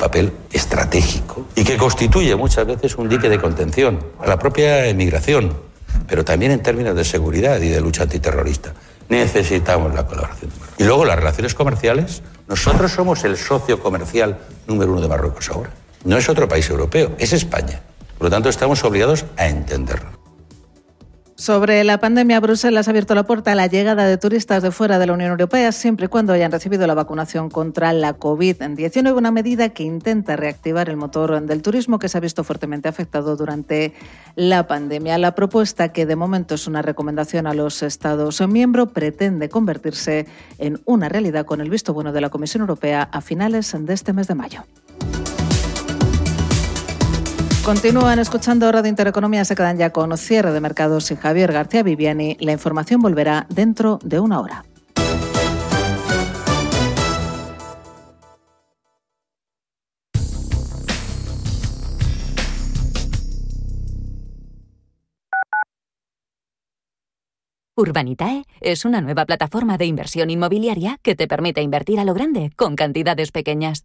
papel estratégico y que constituye muchas veces un dique de contención a la propia emigración, pero también en términos de seguridad y de lucha antiterrorista. Necesitamos la colaboración. Y luego las relaciones comerciales. Nosotros somos el socio comercial número uno de Marruecos ahora. No es otro país europeo, es España. Por lo tanto, estamos obligados a entenderlo. Sobre la pandemia, Bruselas ha abierto la puerta a la llegada de turistas de fuera de la Unión Europea siempre y cuando hayan recibido la vacunación contra la COVID-19, una medida que intenta reactivar el motor del turismo que se ha visto fuertemente afectado durante la pandemia. La propuesta, que de momento es una recomendación a los Estados miembros, pretende convertirse en una realidad con el visto bueno de la Comisión Europea a finales de este mes de mayo. Continúan escuchando Radio Intereconomía, se quedan ya con cierre de mercados y Javier García Viviani. La información volverá dentro de una hora. Urbanitae es una nueva plataforma de inversión inmobiliaria que te permite invertir a lo grande con cantidades pequeñas.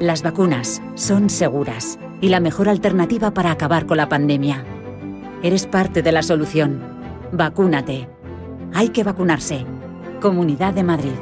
Las vacunas son seguras y la mejor alternativa para acabar con la pandemia. Eres parte de la solución. Vacúnate. Hay que vacunarse. Comunidad de Madrid.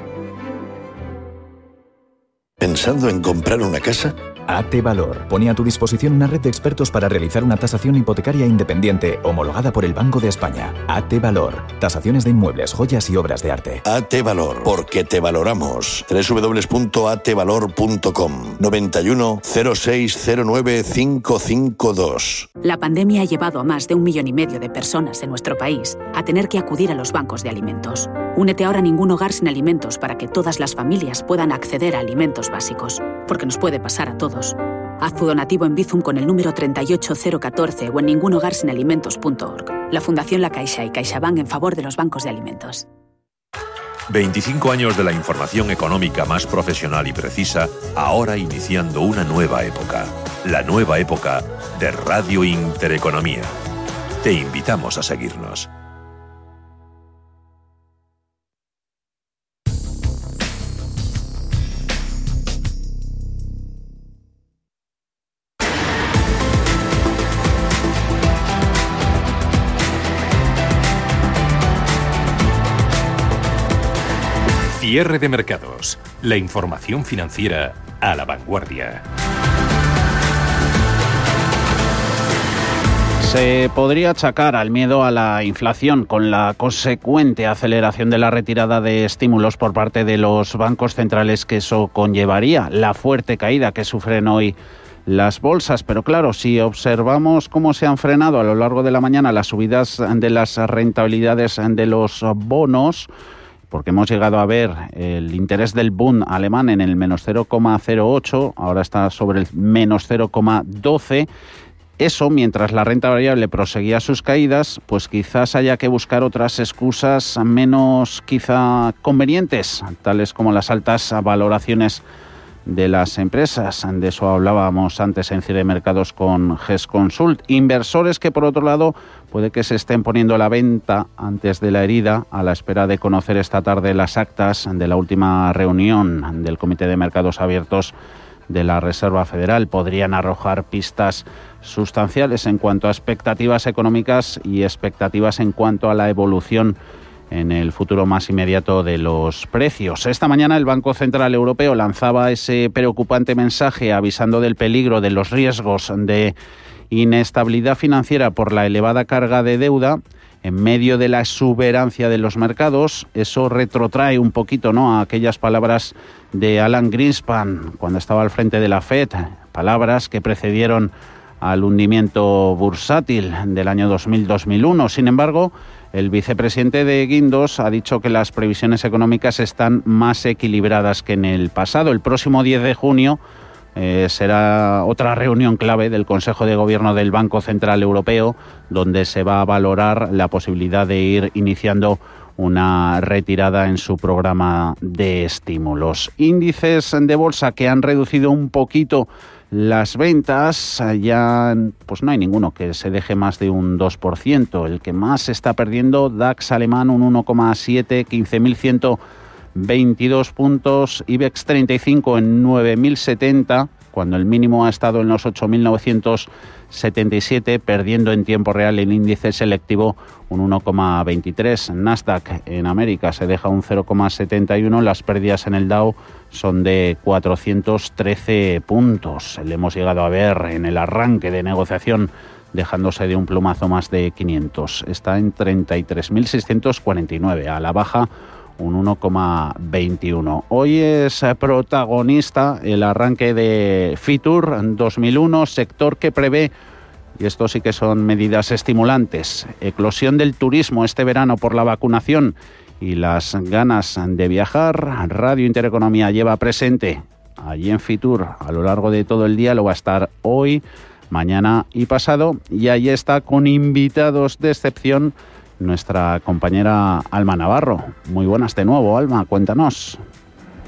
¿Pensando en comprar una casa? AT Valor pone a tu disposición una red de expertos para realizar una tasación hipotecaria independiente homologada por el Banco de España. AT Valor. Tasaciones de inmuebles, joyas y obras de arte. AT Valor. Porque te valoramos. www.atvalor.com 91 0609 552. La pandemia ha llevado a más de un millón y medio de personas en nuestro país a tener que acudir a los bancos de alimentos. Únete ahora a ningún hogar sin alimentos para que todas las familias puedan acceder a alimentos básicos. Porque nos puede pasar a todos Haz tu donativo en Bizum con el número 38014 o en ningunhogarsinalimentos.org. La Fundación La Caixa y CaixaBank en favor de los bancos de alimentos. 25 años de la información económica más profesional y precisa, ahora iniciando una nueva época. La nueva época de Radio Intereconomía. Te invitamos a seguirnos. Cierre de mercados. La información financiera a la vanguardia. Se podría achacar al miedo a la inflación con la consecuente aceleración de la retirada de estímulos por parte de los bancos centrales que eso conllevaría, la fuerte caída que sufren hoy las bolsas. Pero claro, si observamos cómo se han frenado a lo largo de la mañana las subidas de las rentabilidades de los bonos, porque hemos llegado a ver el interés del Bund alemán en el menos 0,08, ahora está sobre el menos 0,12. Eso, mientras la renta variable proseguía sus caídas, pues quizás haya que buscar otras excusas menos quizá convenientes, tales como las altas valoraciones de las empresas. De eso hablábamos antes en Cire Mercados con GES Consult. Inversores que, por otro lado, puede que se estén poniendo a la venta antes de la herida, a la espera de conocer esta tarde las actas de la última reunión del Comité de Mercados Abiertos de la Reserva Federal. Podrían arrojar pistas sustanciales en cuanto a expectativas económicas y expectativas en cuanto a la evolución en el futuro más inmediato de los precios. Esta mañana el Banco Central Europeo lanzaba ese preocupante mensaje avisando del peligro de los riesgos de inestabilidad financiera por la elevada carga de deuda en medio de la exuberancia de los mercados. Eso retrotrae un poquito ¿no? a aquellas palabras de Alan Greenspan cuando estaba al frente de la Fed palabras que precedieron al hundimiento bursátil del año 2000-2001. Sin embargo, el vicepresidente de Guindos ha dicho que las previsiones económicas están más equilibradas que en el pasado. El próximo 10 de junio eh, será otra reunión clave del Consejo de Gobierno del Banco Central Europeo, donde se va a valorar la posibilidad de ir iniciando una retirada en su programa de estímulos. Índices de bolsa que han reducido un poquito las ventas, ya pues no hay ninguno que se deje más de un 2%. El que más está perdiendo, DAX alemán un 1,7, 15.100 22 puntos, IBEX 35 en 9.070, cuando el mínimo ha estado en los 8.977, perdiendo en tiempo real el índice selectivo un 1,23. Nasdaq en América se deja un 0,71, las pérdidas en el Dow son de 413 puntos. Le hemos llegado a ver en el arranque de negociación dejándose de un plumazo más de 500. Está en 33.649, a la baja un 1,21. Hoy es protagonista el arranque de Fitur 2001, sector que prevé, y esto sí que son medidas estimulantes, eclosión del turismo este verano por la vacunación y las ganas de viajar. Radio Intereconomía lleva presente allí en Fitur a lo largo de todo el día, lo va a estar hoy, mañana y pasado, y allí está con invitados de excepción nuestra compañera Alma Navarro. Muy buenas de nuevo, Alma, cuéntanos.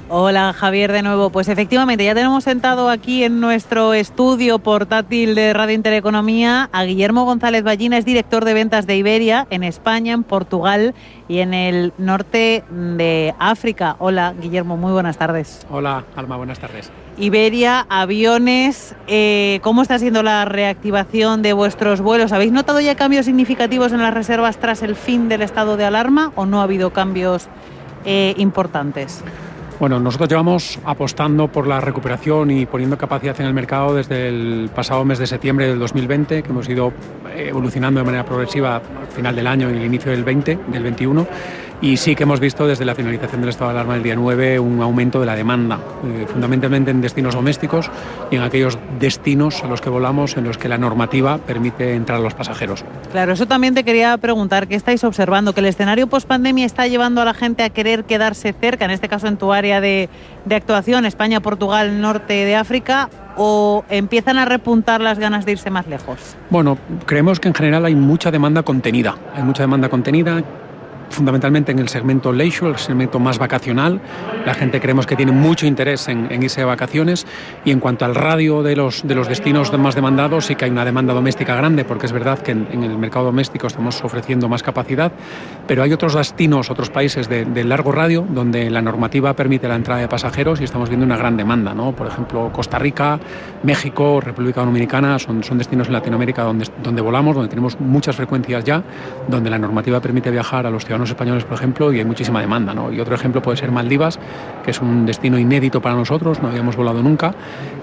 Hola Javier de nuevo. Pues efectivamente ya tenemos sentado aquí en nuestro estudio portátil de Radio Intereconomía a Guillermo González Ballina, es director de ventas de Iberia en España, en Portugal y en el norte de África. Hola Guillermo, muy buenas tardes. Hola Alma, buenas tardes. Iberia, aviones, eh, ¿cómo está siendo la reactivación de vuestros vuelos? ¿Habéis notado ya cambios significativos en las reservas tras el fin del estado de alarma o no ha habido cambios eh, importantes? Bueno, nosotros llevamos apostando por la recuperación y poniendo capacidad en el mercado desde el pasado mes de septiembre del 2020, que hemos ido evolucionando de manera progresiva al final del año y el inicio del 20, del 21 y sí que hemos visto desde la finalización del estado de alarma del día 9 un aumento de la demanda, eh, fundamentalmente en destinos domésticos y en aquellos destinos a los que volamos en los que la normativa permite entrar a los pasajeros. Claro, eso también te quería preguntar, ¿qué estáis observando? ¿Que el escenario post-pandemia está llevando a la gente a querer quedarse cerca, en este caso en tu área de, de actuación, España, Portugal, norte de África, o empiezan a repuntar las ganas de irse más lejos? Bueno, creemos que en general hay mucha demanda contenida. Hay mucha demanda contenida fundamentalmente en el segmento leisure, el segmento más vacacional. La gente creemos que tiene mucho interés en, irse de vacaciones y en cuanto al radio de los, de los destinos más demandados, sí que hay una demanda doméstica grande, porque es verdad que en, el mercado doméstico estamos ofreciendo más capacidad, pero hay otros destinos, otros países de, largo radio, donde la normativa permite la entrada de pasajeros y estamos viendo una gran demanda. ¿no? Por ejemplo, Costa Rica, México, República Dominicana, son, son destinos en Latinoamérica donde, donde volamos, donde tenemos muchas frecuencias ya, donde la normativa permite viajar a los ciudadanos españoles, por ejemplo, y hay muchísima demanda. ¿no? Y otro ejemplo puede ser Maldivas, que es un destino inédito para nosotros, no habíamos volado nunca.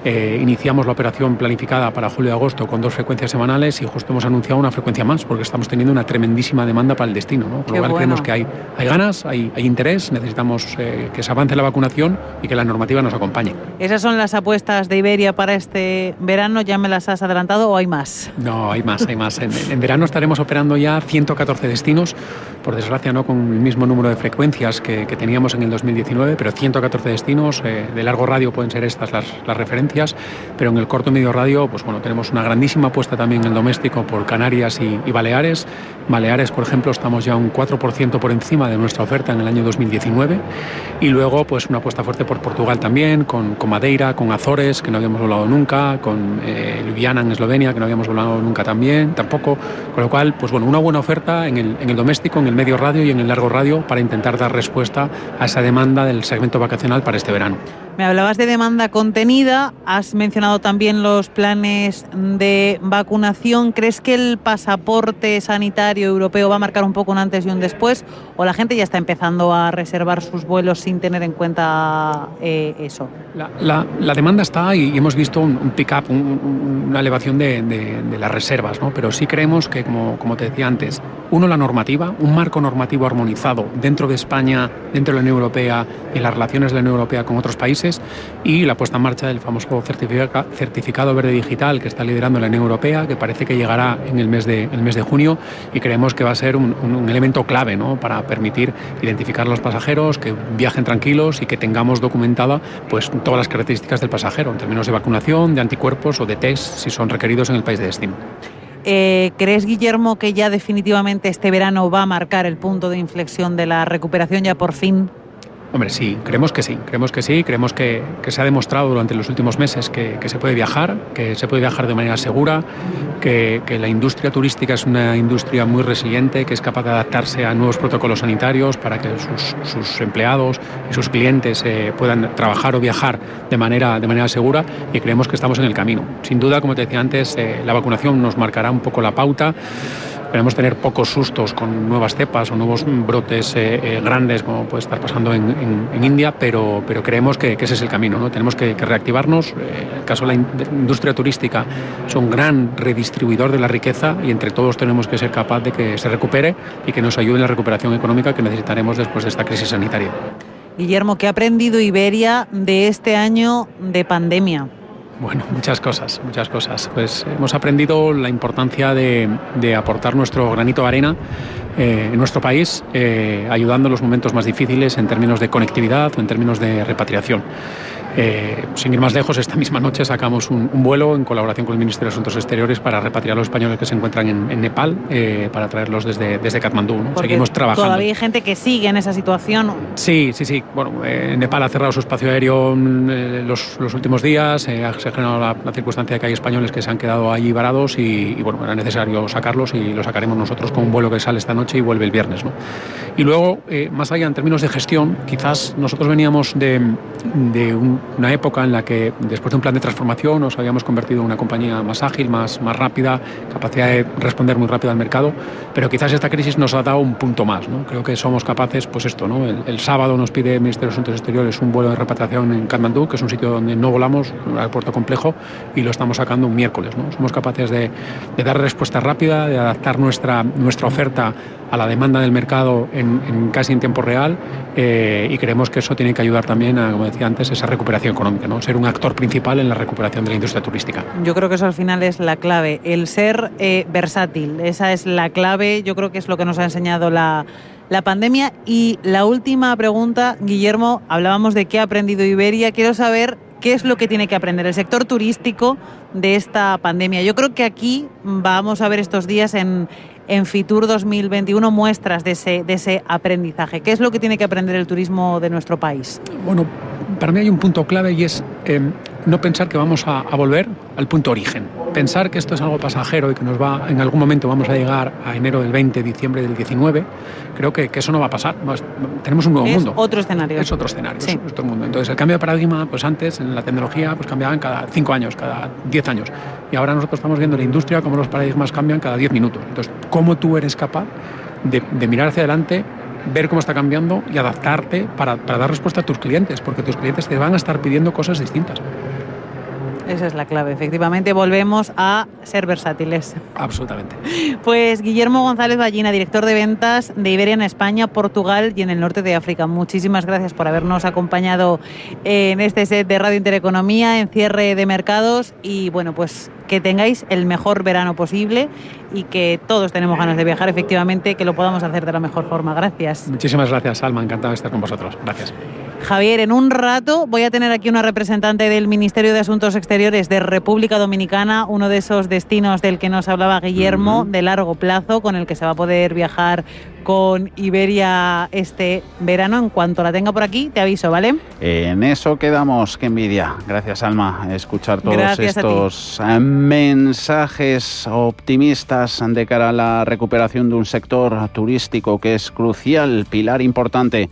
Eh, iniciamos la operación planificada para julio y agosto con dos frecuencias semanales y justo hemos anunciado una frecuencia más, porque estamos teniendo una tremendísima demanda para el destino. ¿no? Por lo cual creemos que hay, hay ganas, hay, hay interés, necesitamos eh, que se avance la vacunación y que la normativa nos acompañe. ¿Esas son las apuestas de Iberia para este verano? ¿Ya me las has adelantado o hay más? No, hay más, hay más. En, en verano estaremos operando ya 114 destinos, por desgracia no con el mismo número de frecuencias que, teníamos en el 2019, pero 114 destinos. Eh, de largo radio pueden ser estas las, referencias, pero en el corto y medio radio, pues bueno, tenemos una grandísima apuesta también en el doméstico por Canarias y, Baleares. Baleares, por ejemplo, estamos ya un 4% por encima de nuestra oferta en el año 2019. Y luego, pues una apuesta fuerte por Portugal también, con, Madeira, con Azores, que no habíamos volado nunca, con eh, Ljubljana en Eslovenia, que no habíamos volado nunca también, tampoco. Con lo cual, pues bueno, una buena oferta en el, en el doméstico, en el medio radio y en el largo radio para intentar dar respuesta a esa demanda del segmento vacacional para este verano. Me hablabas de demanda contenida, has mencionado también los planes de vacunación. ¿Crees que el pasaporte sanitario europeo va a marcar un poco un antes y un después? ¿O la gente ya está empezando a reservar sus vuelos sin tener en cuenta eh, eso? La, demanda está y hemos visto un, pick-up, una elevación de, las reservas, ¿no? pero sí creemos que, como, como te decía antes, uno, la normativa, un marco normativo armonizado dentro de España, dentro de la Unión Europea y las relaciones de la Unión Europea con otros países y la puesta en marcha del famoso certificado verde digital que está liderando la Unión Europea, que parece que llegará en el mes de, junio y creemos que va a ser un, elemento clave para permitir identificar a los pasajeros, que viajen tranquilos y que tengamos documentada pues, todas las características del pasajero en términos de vacunación, de anticuerpos o de test si son requeridos en el país de destino. Eh, ¿Crees, Guillermo, que ya definitivamente este verano va a marcar el punto de inflexión de la recuperación ya por fin Hombre, sí, creemos que sí, creemos que sí, creemos que, se ha demostrado durante los últimos meses que, se puede viajar, que se puede viajar de manera segura, que, la industria turística es una industria muy resiliente, que es capaz de adaptarse a nuevos protocolos sanitarios para que sus, empleados y sus clientes eh, puedan trabajar o viajar de manera, de manera segura y creemos que estamos en el camino. Sin duda, como te decía antes, eh, la vacunación nos marcará un poco la pauta. Esperemos tener pocos sustos con nuevas cepas o nuevos brotes eh, eh, grandes como puede estar pasando en, India, pero, pero creemos que, ese es el camino. ¿no? Tenemos que, reactivarnos. Eh, en el caso de la industria turística es un gran redistribuidor de la riqueza y entre todos tenemos que ser capaz de que se recupere y que nos ayude en la recuperación económica que necesitaremos después de esta crisis sanitaria. Guillermo, ¿qué ha aprendido Iberia de este año de pandemia? Bueno, muchas cosas, muchas cosas. Pues hemos aprendido la importancia de, aportar nuestro granito de arena eh, en nuestro país, eh, ayudando en los momentos más difíciles en términos de conectividad o en términos de repatriación. Eh, sin ir más lejos, esta misma noche sacamos un, vuelo en colaboración con el Ministerio de Asuntos Exteriores para repatriar a los españoles que se encuentran en, Nepal, eh, para traerlos desde, desde Katmandú. Seguimos trabajando. Todavía hay gente que sigue en esa situación. Sí, sí, sí. Bueno, eh, Nepal ha cerrado su espacio aéreo mm, los, los, últimos días, se ha generado la, circunstancia de que hay españoles que se han quedado allí varados y, bueno, era necesario sacarlos y lo sacaremos nosotros con un vuelo que sale esta noche y vuelve el viernes. ¿no? Y luego, más allá en términos de gestión, quizás nosotros veníamos de, de un una época en la que después de un plan de transformación nos habíamos convertido en una compañía más ágil, más, más rápida, capacidad de responder muy rápido al mercado, pero quizás esta crisis nos ha dado un punto más. ¿no? Creo que somos capaces, pues esto, ¿no? el, sábado nos pide el Ministerio de Asuntos Exteriores un vuelo de repatriación en Katmandú, que es un sitio donde no volamos, un aeropuerto complejo, y lo estamos sacando un miércoles. ¿no? Somos capaces de, de dar respuesta rápida, de adaptar nuestra, nuestra oferta a la demanda del mercado en, casi en tiempo real eh, y creemos que eso tiene que ayudar también a, como decía antes, esa recuperación económica, ¿no? ser un actor principal en la recuperación de la industria turística. Yo creo que eso al final es la clave, el ser eh, versátil, esa es la clave, yo creo que es lo que nos ha enseñado la, la pandemia. Y la última pregunta, Guillermo, hablábamos de qué ha aprendido Iberia, quiero saber qué es lo que tiene que aprender el sector turístico de esta pandemia. Yo creo que aquí vamos a ver estos días en, en Fitur 2021 muestras de ese, de ese aprendizaje. ¿Qué es lo que tiene que aprender el turismo de nuestro país? Bueno, para mí hay un punto clave y es eh, no pensar que vamos a, volver al punto origen. Pensar que esto es algo pasajero y que nos va, en algún momento vamos a llegar a enero del 20, diciembre del 19, creo que, eso no va a pasar. tenemos un nuevo es mundo. Otro escenario. Es otro escenario, es otro mundo. Entonces el cambio de paradigma, pues antes en la tecnología, pues cambiaban cada 5 años, cada 10 años. Y ahora nosotros estamos viendo la industria como los paradigmas cambian cada 10 minutos. Entonces, ¿cómo tú eres capaz de, de mirar hacia adelante ver cómo está cambiando y adaptarte para, dar respuesta a tus clientes, porque tus clientes te van a estar pidiendo cosas distintas. Esa es la clave, efectivamente volvemos a ser versátiles. Absolutamente. Pues Guillermo González Ballina, director de ventas de Iberia en España, Portugal y en el norte de África. Muchísimas gracias por habernos acompañado en este set de Radio Intereconomía, en cierre de mercados y bueno, pues que tengáis el mejor verano posible y que todos tenemos ganas de viajar, efectivamente, que lo podamos hacer de la mejor forma. Gracias. Muchísimas gracias, Alma. Encantado de estar con vosotros. Gracias. Javier, en un rato voy a tener aquí una representante del Ministerio de Asuntos Exteriores de República Dominicana, uno de esos destinos del que nos hablaba Guillermo, de largo plazo, con el que se va a poder viajar con Iberia este verano. En cuanto la tenga por aquí, te aviso, ¿vale? En eso quedamos, qué envidia. Gracias, Alma, escuchar todos estos mensajes optimistas de cara a la recuperación de un sector turístico que es crucial, pilar importante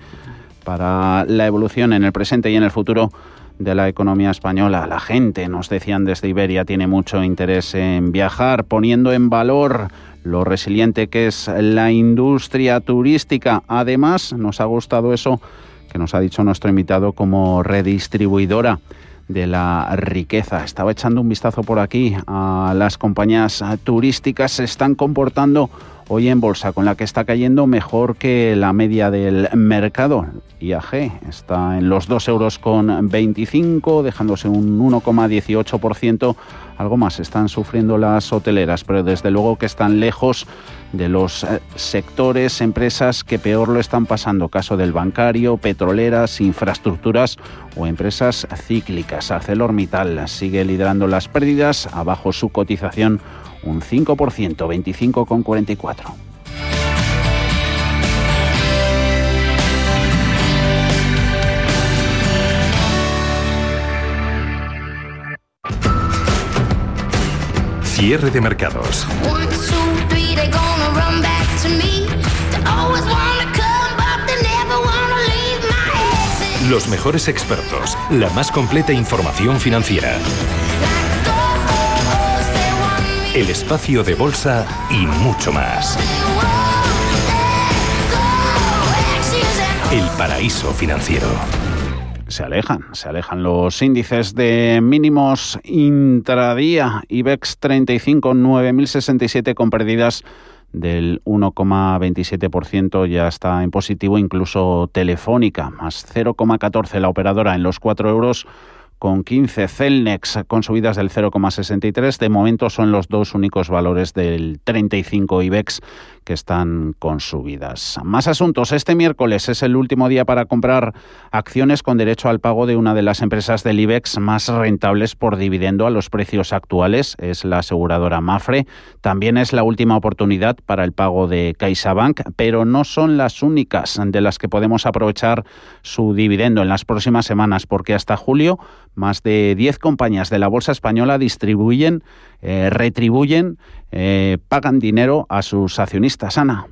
para la evolución en el presente y en el futuro de la economía española. La gente, nos decían desde Iberia, tiene mucho interés en viajar, poniendo en valor lo resiliente que es la industria turística. Además, nos ha gustado eso que nos ha dicho nuestro invitado como redistribuidora de la riqueza. Estaba echando un vistazo por aquí a las compañías turísticas, se están comportando hoy en bolsa, con la que está cayendo mejor que la media del mercado. IAG está en los 2 euros con 25, dejándose un 1,18%. Algo más están sufriendo las hoteleras, pero desde luego que están lejos de los eh, sectores, empresas que peor lo están pasando. Caso del bancario, petroleras, infraestructuras o empresas cíclicas. ArcelorMittal sigue liderando las pérdidas, abajo su cotización un 5%, 25,44. Cierre de mercados. Los mejores expertos, la más completa información financiera. El espacio de bolsa y mucho más. El paraíso financiero. Se alejan, se alejan los índices de mínimos intradía, IBEX 35 9067 con pérdidas del 1,27% ya está en positivo, incluso Telefónica, más 0,14 la operadora en los 4 euros con 15 Celnex con subidas del 0,63. De momento son los dos únicos valores del 35 IBEX que están con subidas. Más asuntos. Este miércoles es el último día para comprar acciones con derecho al pago de una de las empresas del IBEX más rentables por dividendo a los precios actuales. Es la aseguradora Mafre. También es la última oportunidad para el pago de CaixaBank, pero no son las únicas de las que podemos aprovechar su dividendo en las próximas semanas, porque hasta julio más de 10 compañías de la Bolsa Española distribuyen, eh, retribuyen, eh, pagan dinero a sus accionistas. Ana.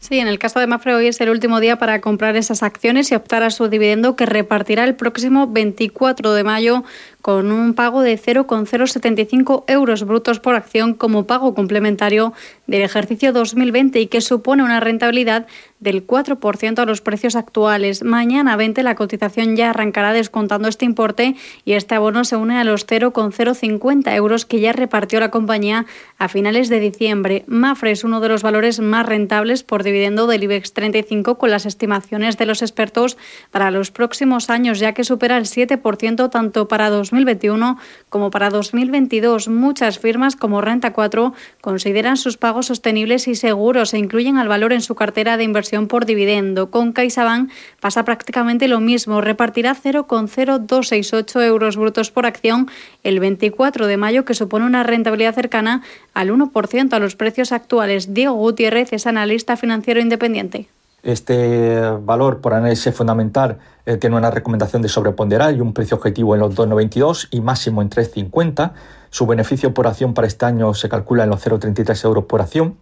Sí, en el caso de Mafre hoy es el último día para comprar esas acciones y optar a su dividendo que repartirá el próximo 24 de mayo con un pago de 0,075 euros brutos por acción como pago complementario del ejercicio 2020 y que supone una rentabilidad del 4% a los precios actuales. Mañana 20 la cotización ya arrancará descontando este importe y este abono se une a los 0,050 euros que ya repartió la compañía a finales de diciembre. Mafre es uno de los valores más rentables por dividendo del IBEX 35 con las estimaciones de los expertos para los próximos años, ya que supera el 7% tanto para 2021 como para 2022. Muchas firmas como Renta 4 consideran sus pagos sostenibles y seguros e incluyen al valor en su cartera de inversión por dividendo. Con CaixaBank pasa prácticamente lo mismo. Repartirá 0,0268 euros brutos por acción el 24 de mayo, que supone una rentabilidad cercana al 1% a los precios actuales. Diego Gutiérrez es analista financiero independiente. Este valor por análisis fundamental tiene una recomendación de sobreponderar y un precio objetivo en los 2,92 y máximo en 3,50. Su beneficio por acción para este año se calcula en los 0,33 euros por acción.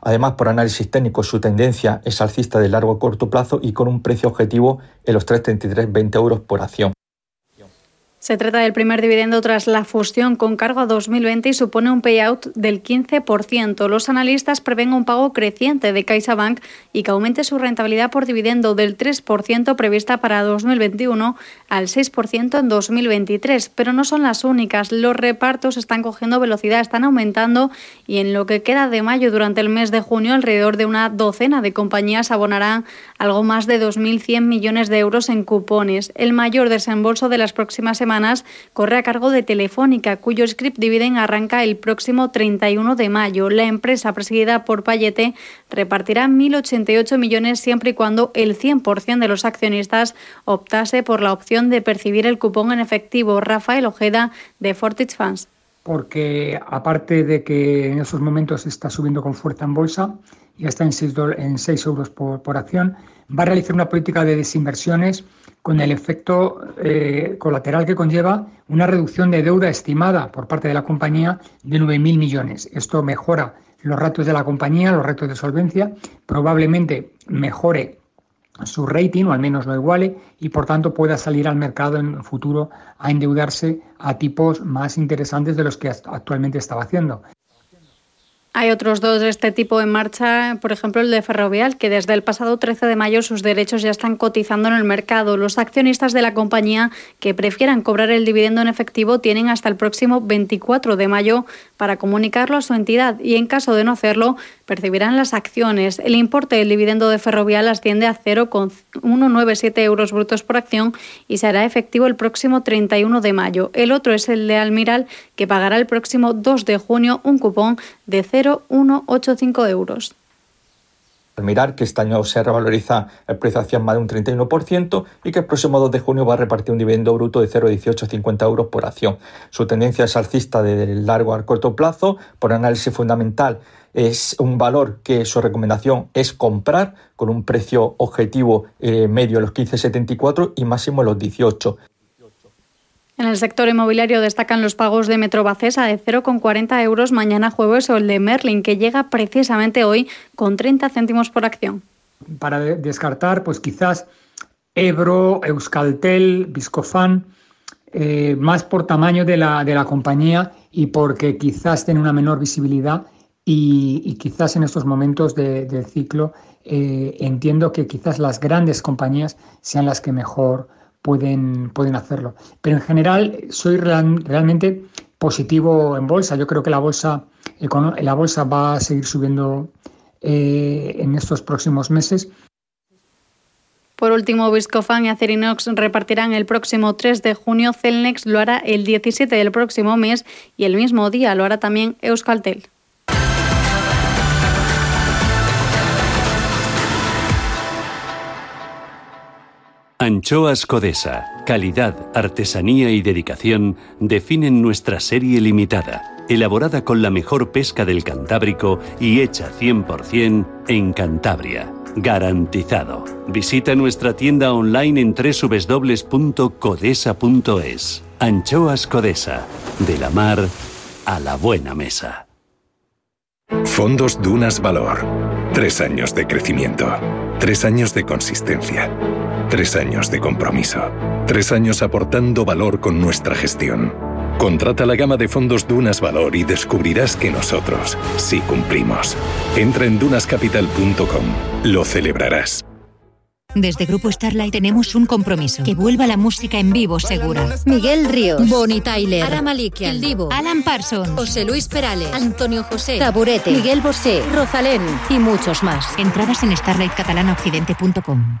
Además, por análisis técnico, su tendencia es alcista de largo a corto plazo y con un precio objetivo en los 3,33-20 euros por acción. Se trata del primer dividendo tras la fusión con cargo a 2020 y supone un payout del 15%. Los analistas prevén un pago creciente de CaixaBank y que aumente su rentabilidad por dividendo del 3% prevista para 2021 al 6% en 2023. Pero no son las únicas. Los repartos están cogiendo velocidad, están aumentando y en lo que queda de mayo durante el mes de junio alrededor de una docena de compañías abonarán algo más de 2.100 millones de euros en cupones. El mayor desembolso de las próximas semanas corre a cargo de Telefónica, cuyo script dividend arranca el próximo 31 de mayo. La empresa presidida por Payete repartirá 1.088 millones siempre y cuando el 100% de los accionistas optase por la opción de percibir el cupón en efectivo. Rafael Ojeda, de Fortich Funds. Porque aparte de que en esos momentos está subiendo con fuerza en bolsa, ya está en 6, en 6 euros por, por acción, va a realizar una política de desinversiones con el efecto eh, colateral que conlleva una reducción de deuda estimada por parte de la compañía de 9.000 millones. Esto mejora los ratos de la compañía, los retos de solvencia, probablemente mejore su rating o al menos lo iguale y por tanto pueda salir al mercado en el futuro a endeudarse a tipos más interesantes de los que actualmente estaba haciendo. Hay otros dos de este tipo en marcha, por ejemplo el de Ferrovial, que desde el pasado 13 de mayo sus derechos ya están cotizando en el mercado. Los accionistas de la compañía que prefieran cobrar el dividendo en efectivo tienen hasta el próximo 24 de mayo para comunicarlo a su entidad y en caso de no hacerlo percibirán las acciones. El importe del dividendo de Ferrovial asciende a 0,197 euros brutos por acción y se hará efectivo el próximo 31 de mayo. El otro es el de Almiral, que pagará el próximo 2 de junio un cupón de 0,185 euros. Al mirar que este año se revaloriza el precio hacia más de un 31% y que el próximo 2 de junio va a repartir un dividendo bruto de 0,1850 euros por acción. Su tendencia es alcista de largo a corto plazo. Por análisis fundamental, es un valor que su recomendación es comprar con un precio objetivo eh, medio en los 15,74 y máximo en los 18. En el sector inmobiliario destacan los pagos de Metrobacesa de 0,40 euros mañana jueves o el de Merlin, que llega precisamente hoy con 30 céntimos por acción. Para descartar, pues quizás Ebro, Euskaltel, Viscofan, eh, más por tamaño de la, de la compañía y porque quizás tiene una menor visibilidad y, quizás en estos momentos del ciclo eh, entiendo que quizás las grandes compañías sean las que mejor pueden, pueden hacerlo. Pero en general soy realmente positivo en bolsa. Yo creo que la bolsa, la bolsa va a seguir subiendo eh, en estos próximos meses. Por último, Viscofan y Acerinox repartirán el próximo 3 de junio, Celnex lo hará el 17 del próximo mes y el mismo día lo hará también Euskaltel. Anchoas Codesa, calidad, artesanía y dedicación definen nuestra serie limitada, elaborada con la mejor pesca del Cantábrico y hecha 100% en Cantabria. Garantizado. Visita nuestra tienda online en www.codesa.es. Anchoas Codesa, de la mar a la buena mesa. Fondos Dunas Valor. Tres años de crecimiento. Tres años de consistencia. Tres años de compromiso. Tres años aportando valor con nuestra gestión. Contrata la gama de fondos Dunas Valor y descubrirás que nosotros sí cumplimos. Entra en dunascapital.com. Lo celebrarás. Desde Grupo Starlight tenemos un compromiso. Que vuelva la música en vivo segura. Miguel Ríos. Bonnie Tyler. Ara Malikian. El Divo. Alan Parsons. José Luis Perales. Antonio José. Taburete. Miguel Bosé. Rosalén. Y muchos más. Entradas en starlightcatalaнаoccidente.com.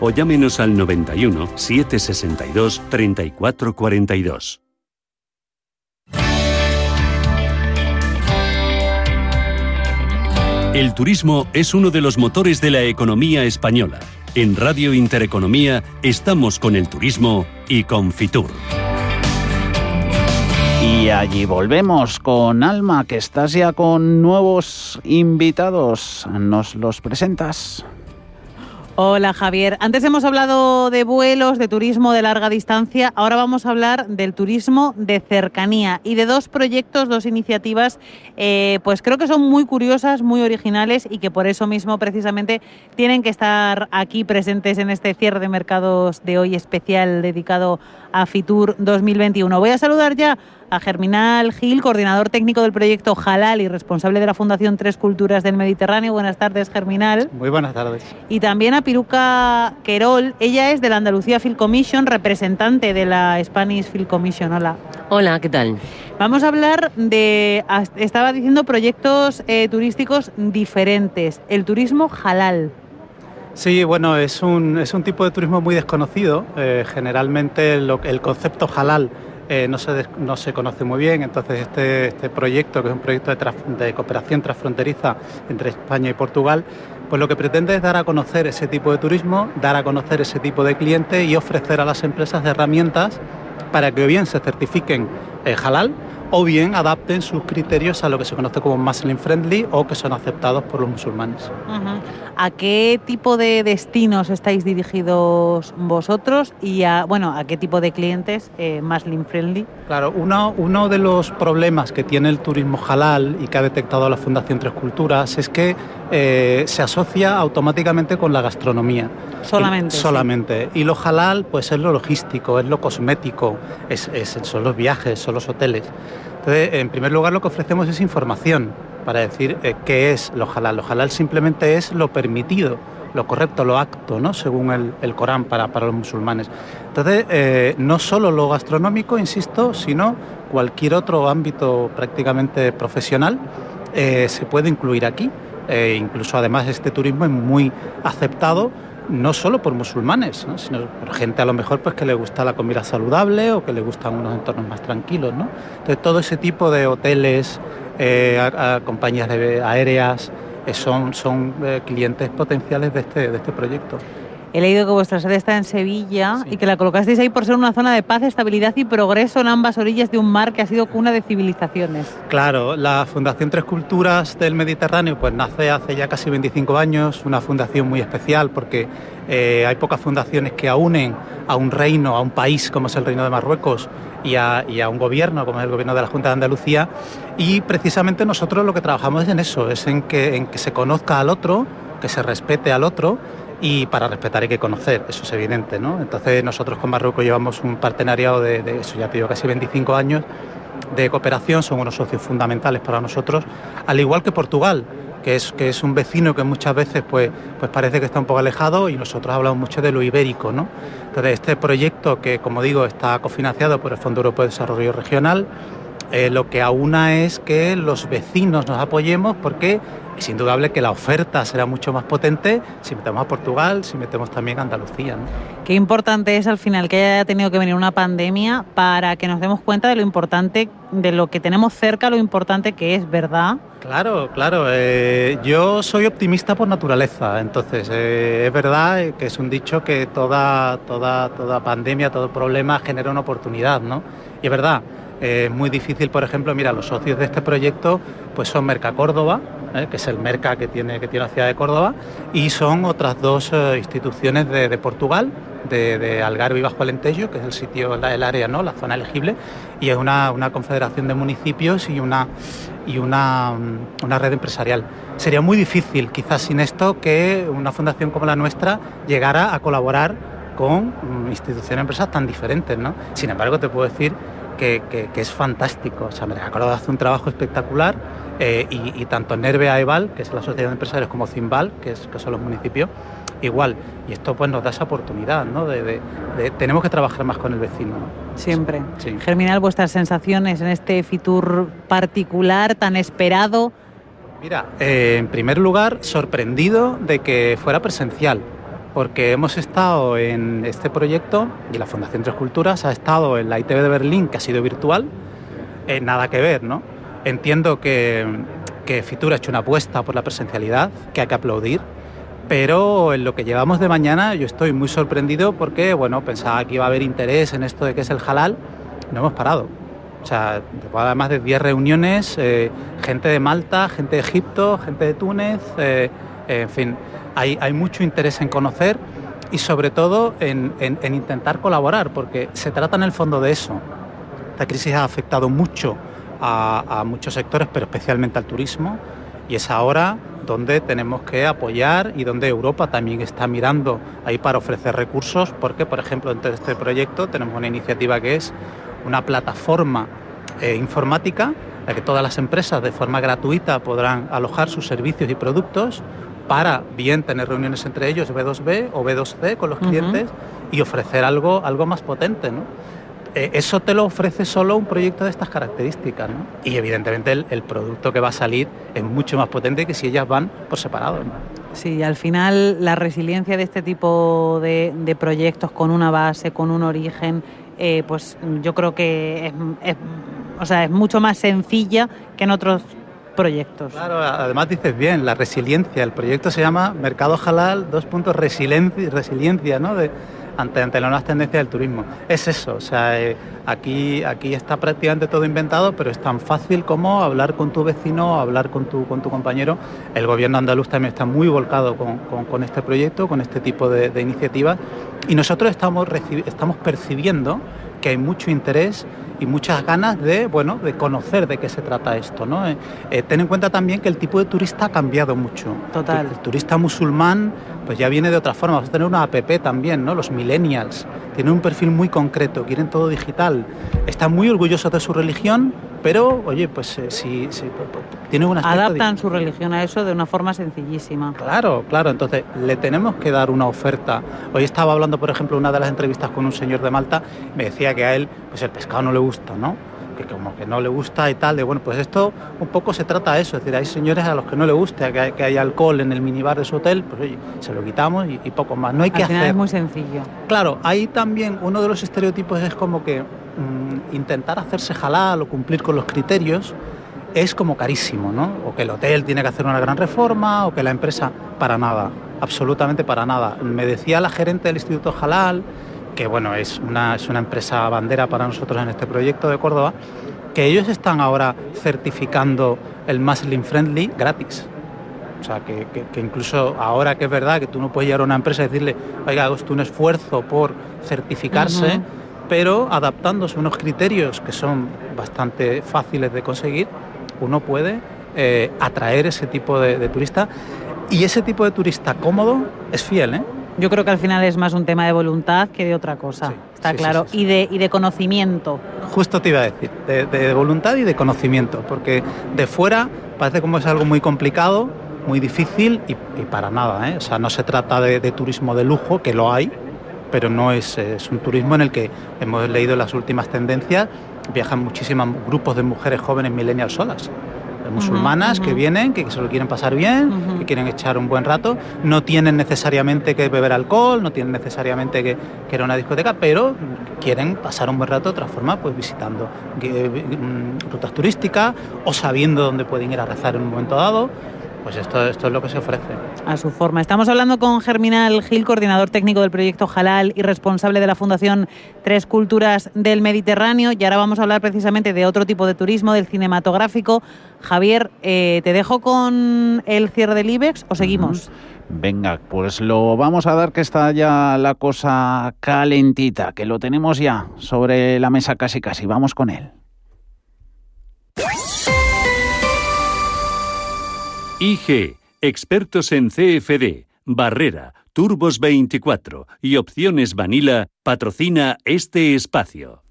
o llámenos al 91 762 3442. El turismo es uno de los motores de la economía española. En Radio Intereconomía estamos con el turismo y con Fitur. Y allí volvemos con Alma, que estás ya con nuevos invitados. ¿Nos los presentas? Hola Javier. Antes hemos hablado de vuelos, de turismo de larga distancia. Ahora vamos a hablar del turismo de cercanía y de dos proyectos, dos iniciativas, eh, pues creo que son muy curiosas, muy originales y que por eso mismo precisamente tienen que estar aquí presentes en este cierre de mercados de hoy especial dedicado a Fitur 2021. Voy a saludar ya a Germinal Gil, coordinador técnico del proyecto Halal y responsable de la Fundación Tres Culturas del Mediterráneo. Buenas tardes, Germinal. Muy buenas tardes. Y también a Piruca Querol. Ella es de la Andalucía Film Commission, representante de la Spanish Film Commission. Hola. Hola, ¿qué tal? Vamos a hablar de, estaba diciendo, proyectos eh, turísticos diferentes. El turismo halal. Sí, bueno, es un, es un tipo de turismo muy desconocido. Eh, generalmente el concepto halal eh, no, se, no se conoce muy bien, entonces este, este proyecto, que es un proyecto de, cooperación transfronteriza entre España y Portugal, pues lo que pretende es dar a conocer ese tipo de turismo, dar a conocer ese tipo de cliente y ofrecer a las empresas herramientas para que bien se certifiquen eh, halal o bien adapten sus criterios a lo que se conoce como Muslim friendly o que son aceptados por los musulmanes. ¿A qué tipo de destinos estáis dirigidos vosotros y a, bueno, a qué tipo de clientes eh, Muslim friendly? Claro, uno, uno de los problemas que tiene el turismo halal y que ha detectado la Fundación Tres Culturas es que eh, se asocia automáticamente con la gastronomía. Solamente. Y, solamente. Y lo halal pues es lo logístico, es lo cosmético, es, es, son los viajes, son los hoteles. Entonces, en primer lugar lo que ofrecemos es información para decir eh, qué es lo halal. Lo halal simplemente es lo permitido, lo correcto, lo acto, ¿no? según el, Corán para, los musulmanes. Entonces, eh, no solo lo gastronómico, insisto, sino cualquier otro ámbito prácticamente profesional eh, se puede incluir aquí. Incluso además este turismo es muy aceptado no solo por musulmanes, ¿no? sino por gente a lo mejor pues que le gusta la comida saludable o que le gustan unos entornos más tranquilos. ¿no? Entonces todo ese tipo de hoteles, eh, compañías aéreas, eh, son, son eh, clientes potenciales de este, de este proyecto. He leído que vuestra sede está en Sevilla sí. y que la colocasteis ahí por ser una zona de paz, estabilidad y progreso en ambas orillas de un mar que ha sido cuna de civilizaciones. Claro, la Fundación Tres Culturas del Mediterráneo pues nace hace ya casi 25 años, una fundación muy especial porque eh, hay pocas fundaciones que unen a un reino, a un país como es el Reino de Marruecos y a, y a, un gobierno como es el gobierno de la Junta de Andalucía y precisamente nosotros lo que trabajamos es en eso, es en que, en que se conozca al otro, que se respete al otro y para respetar hay que conocer, eso es evidente, ¿no? Entonces nosotros con Marruecos llevamos un partenariado de, eso ya te digo, casi 25 años de cooperación, son unos socios fundamentales para nosotros, al igual que Portugal, que es, que es un vecino que muchas veces pues, pues parece que está un poco alejado y nosotros hablamos mucho de lo ibérico, ¿no? Entonces este proyecto que, como digo, está cofinanciado por el Fondo Europeo de Desarrollo Regional, eh, lo que aúna es que los vecinos nos apoyemos porque es indudable que la oferta será mucho más potente si metemos a Portugal, si metemos también a Andalucía. ¿no? Qué importante es al final que haya tenido que venir una pandemia para que nos demos cuenta de lo importante, de lo que tenemos cerca, lo importante que es, ¿verdad? Claro, claro. Eh, yo soy optimista por naturaleza, entonces eh, es verdad que es un dicho que toda, toda, toda pandemia, todo problema genera una oportunidad, ¿no? Y es verdad. Es muy difícil, por ejemplo, mira, los socios de este proyecto pues son Merca Córdoba, eh, que es el Merca que tiene, que tiene la ciudad de Córdoba, y son otras dos eh, instituciones de, de Portugal, de, Algarve y Bajo Alentejo, que es el sitio, el área, ¿no? la zona elegible, y es una, una confederación de municipios y una, y una, una red empresarial. Sería muy difícil, quizás sin esto, que una fundación como la nuestra llegara a colaborar con instituciones empresas tan diferentes. ¿no? Sin embargo, te puedo decir que, que, que, es fantástico. O sea, me acuerdo de hacer un trabajo espectacular eh, y, y, tanto Nerve Aeval, que es la sociedad de empresarios, como Cimbal, que, es, que son los municipios, igual. Y esto pues nos da esa oportunidad, ¿no? De, de, de tenemos que trabajar más con el vecino, ¿no? Siempre. Sí. Germinal, vuestras sensaciones en este Fitur particular, tan esperado. Mira, eh, en primer lugar, sorprendido de que fuera presencial porque hemos estado en este proyecto y la Fundación Tres Culturas ha estado en la ITV de Berlín, que ha sido virtual, nada que ver, ¿no? Entiendo que, que Fitur ha hecho una apuesta por la presencialidad, que hay que aplaudir, pero en lo que llevamos de mañana yo estoy muy sorprendido porque, bueno, pensaba que iba a haber interés en esto de que es el halal, no hemos parado. O sea, además de 10 reuniones, eh, gente de Malta, gente de Egipto, gente de Túnez, eh, en fin, hay, mucho interés en conocer y sobre todo en, en, en, intentar colaborar, porque se trata en el fondo de eso. Esta crisis ha afectado mucho a, a muchos sectores, pero especialmente al turismo, y es ahora donde tenemos que apoyar y donde Europa también está mirando ahí para ofrecer recursos, porque, por ejemplo, dentro de este proyecto tenemos una iniciativa que es una plataforma eh, informática en la que todas las empresas de forma gratuita podrán alojar sus servicios y productos para bien tener reuniones entre ellos B2B o B2C con los clientes uh -huh. y ofrecer algo, algo más potente. ¿no? Eh, eso te lo ofrece solo un proyecto de estas características. ¿no? Y evidentemente el, el, producto que va a salir es mucho más potente que si ellas van por separado. ¿no? Sí, al final la resiliencia de este tipo de, de proyectos con una base, con un origen, eh, pues yo creo que es, es, o sea, es mucho más sencilla que en otros proyectos. Claro, además dices bien, la resiliencia. El proyecto se llama Mercado Halal, dos puntos resiliencia, resiliencia ¿no? De, ante, ante las nuevas tendencias del turismo. Es eso, o sea, eh, aquí, aquí está prácticamente todo inventado, pero es tan fácil como hablar con tu vecino, hablar con tu, con tu compañero. El gobierno andaluz también está muy volcado con, con, este proyecto, con este tipo de, de iniciativas, y nosotros estamos, estamos percibiendo que hay mucho interés y muchas ganas de, bueno, de conocer de qué se trata esto. ¿no? Eh, eh, ten en cuenta también que el tipo de turista ha cambiado mucho. Total. El, turista musulmán pues ya viene de otra forma. Vamos a tener una app también, ¿no? Los millennials tienen un perfil muy concreto, quieren todo digital. Están muy orgullosos de su religión, pero, oye, pues eh, si, si tiene una Adaptan su religión a eso de una forma sencillísima. Claro, claro. Entonces, le tenemos que dar una oferta. Hoy estaba hablando, por ejemplo, una de las entrevistas con un señor de Malta, me decía que a él, pues el pescado no le gusta, ¿no? que como que no le gusta y tal, de bueno, pues esto un poco se trata de eso, es decir, hay señores a los que no le gusta que, que haya alcohol en el minibar de su hotel, pues oye, se lo quitamos y, poco más, no hay que hacer. es muy sencillo. Claro, ahí también uno de los estereotipos es como que mm, intentar hacerse halal o cumplir con los criterios es como carísimo, ¿no? O que el hotel tiene que hacer una gran reforma o que la empresa, para nada, absolutamente para nada. Me decía la gerente del Instituto Halal, que bueno, es una, es una empresa bandera para nosotros en este proyecto de Córdoba, que ellos están ahora certificando el Muslim Friendly gratis. O sea, que, que, incluso ahora que es verdad que tú no puedes llegar a una empresa y decirle, oiga, hago un esfuerzo por certificarse, pero adaptándose a unos criterios que son bastante fáciles de conseguir, uno puede eh, atraer ese tipo de, de turista. Y ese tipo de turista cómodo es fiel, ¿eh? Yo creo que al final es más un tema de voluntad que de otra cosa, está claro, y, de, y de conocimiento. Justo te iba a decir, de, voluntad y de conocimiento, porque de fuera parece como es algo muy complicado, muy difícil y, para nada. ¿eh? O sea, no se trata de, turismo de lujo, que lo hay, pero no es, es un turismo en el que hemos leído las últimas tendencias, viajan muchísimos grupos de mujeres jóvenes millennials solas musulmanas que vienen, que se lo quieren pasar bien, que quieren echar un buen rato, no tienen necesariamente que beber alcohol, no tienen necesariamente que, que ir a una discoteca, pero quieren pasar un buen rato de otra forma, pues visitando eh, mm, rutas turísticas o sabiendo dónde pueden ir a rezar en un momento dado pues esto, esto es lo que se ofrece. A su forma. Estamos hablando con Germinal Gil, coordinador técnico del proyecto Halal y responsable de la Fundación Tres Culturas del Mediterráneo. Y ahora vamos a hablar precisamente de otro tipo de turismo, del cinematográfico. Javier, eh, ¿te dejo con el cierre del IBEX o seguimos? Venga, pues lo vamos a dar que está ya la cosa calentita, que lo tenemos ya sobre la mesa casi casi. Vamos con él. IG, expertos en CFD, Barrera, Turbos 24 y Opciones Vanilla, patrocina este espacio.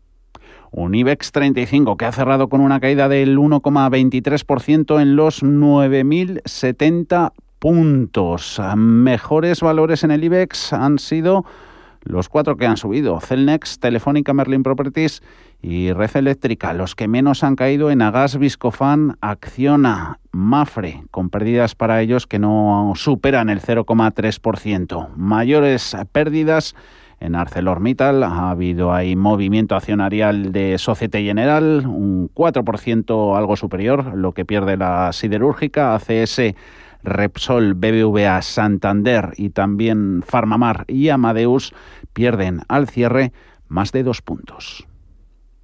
Un IBEX 35 que ha cerrado con una caída del 1,23% en los 9.070 puntos. Mejores valores en el IBEX han sido los cuatro que han subido. Celnex, Telefónica, Merlin Properties y Red Eléctrica. Los que menos han caído en Agas, Viscofan, Acciona, Mafre, con pérdidas para ellos que no superan el 0,3%. Mayores pérdidas en ArcelorMittal ha habido ahí movimiento accionarial de Societe General, un 4% algo superior, lo que pierde la siderúrgica, ACS, Repsol, BBVA, Santander y también Farmamar y Amadeus pierden al cierre más de dos puntos.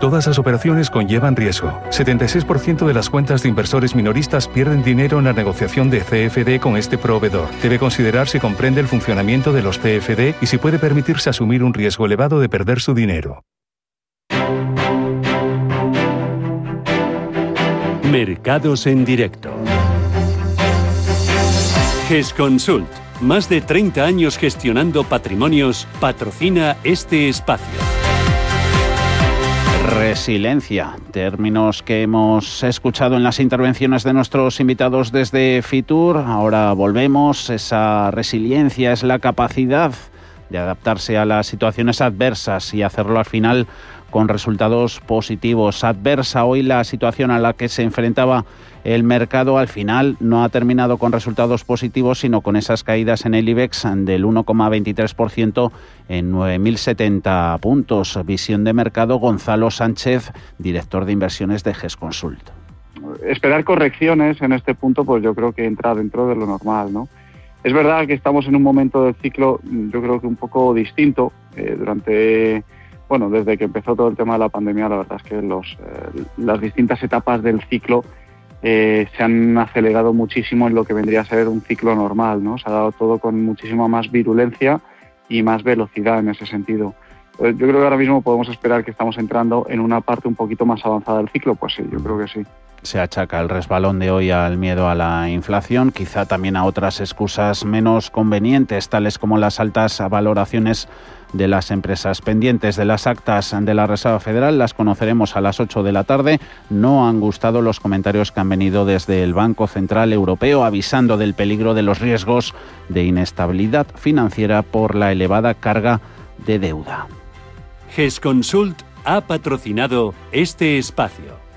Todas las operaciones conllevan riesgo. 76% de las cuentas de inversores minoristas pierden dinero en la negociación de CFD con este proveedor. Debe considerar si comprende el funcionamiento de los CFD y si puede permitirse asumir un riesgo elevado de perder su dinero. Mercados en directo. GESConsult, más de 30 años gestionando patrimonios, patrocina este espacio. Resiliencia, términos que hemos escuchado en las intervenciones de nuestros invitados desde Fitur. Ahora volvemos. Esa resiliencia es la capacidad de adaptarse a las situaciones adversas y hacerlo al final con resultados positivos. Adversa hoy la situación a la que se enfrentaba el mercado al final no ha terminado con resultados positivos, sino con esas caídas en el IBEX del 1,23% en 9.070 puntos. Visión de mercado Gonzalo Sánchez, director de inversiones de GES Consult. Esperar correcciones en este punto, pues yo creo que entra dentro de lo normal, ¿no? Es verdad que estamos en un momento del ciclo, yo creo que un poco distinto. Eh, durante, bueno, desde que empezó todo el tema de la pandemia, la verdad es que los, eh, las distintas etapas del ciclo eh, se han acelerado muchísimo en lo que vendría a ser un ciclo normal, ¿no? Se ha dado todo con muchísima más virulencia y más velocidad en ese sentido. yo creo que ahora mismo podemos esperar que estamos entrando en una parte un poquito más avanzada del ciclo, pues sí, yo creo que sí se achaca el resbalón de hoy al miedo a la inflación, quizá también a otras excusas menos convenientes, tales como las altas valoraciones de las empresas pendientes de las actas de la Reserva Federal. Las conoceremos a las 8 de la tarde. No han gustado los comentarios que han venido desde el Banco Central Europeo avisando del peligro de los riesgos de inestabilidad financiera por la elevada carga de deuda. GESConsult ha patrocinado este espacio.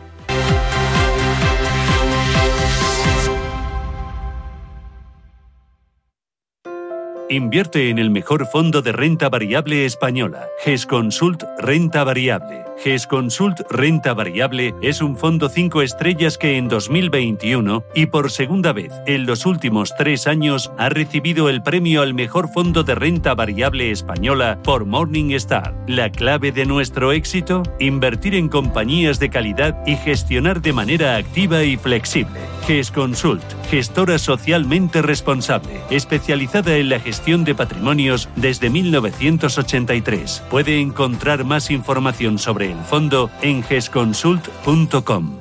Invierte en el mejor fondo de renta variable española, GESConsult Renta Variable. GESConsult Renta Variable es un fondo 5 estrellas que en 2021 y por segunda vez en los últimos tres años ha recibido el premio al mejor fondo de renta variable española por Morningstar. La clave de nuestro éxito, invertir en compañías de calidad y gestionar de manera activa y flexible. GESConsult, gestora socialmente responsable, especializada en la gestión de patrimonios desde 1983. Puede encontrar más información sobre el fondo en gesconsult.com.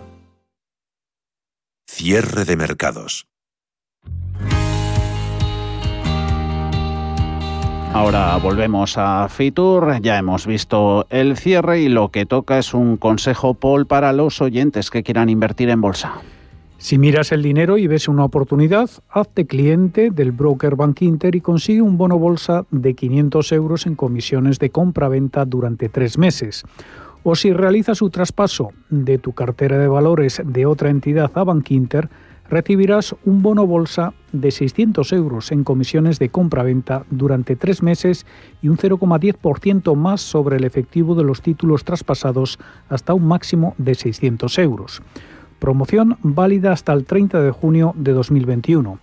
Cierre de mercados. Ahora volvemos a Fitur, ya hemos visto el cierre y lo que toca es un consejo Paul para los oyentes que quieran invertir en bolsa. Si miras el dinero y ves una oportunidad, hazte cliente del broker Bank Inter y consigue un bono bolsa de 500 euros en comisiones de compra-venta durante tres meses. O si realizas su traspaso de tu cartera de valores de otra entidad a Bank Inter, recibirás un bono bolsa de 600 euros en comisiones de compra-venta durante tres meses y un 0,10% más sobre el efectivo de los títulos traspasados hasta un máximo de 600 euros. Promoción válida hasta el 30 de junio de 2021.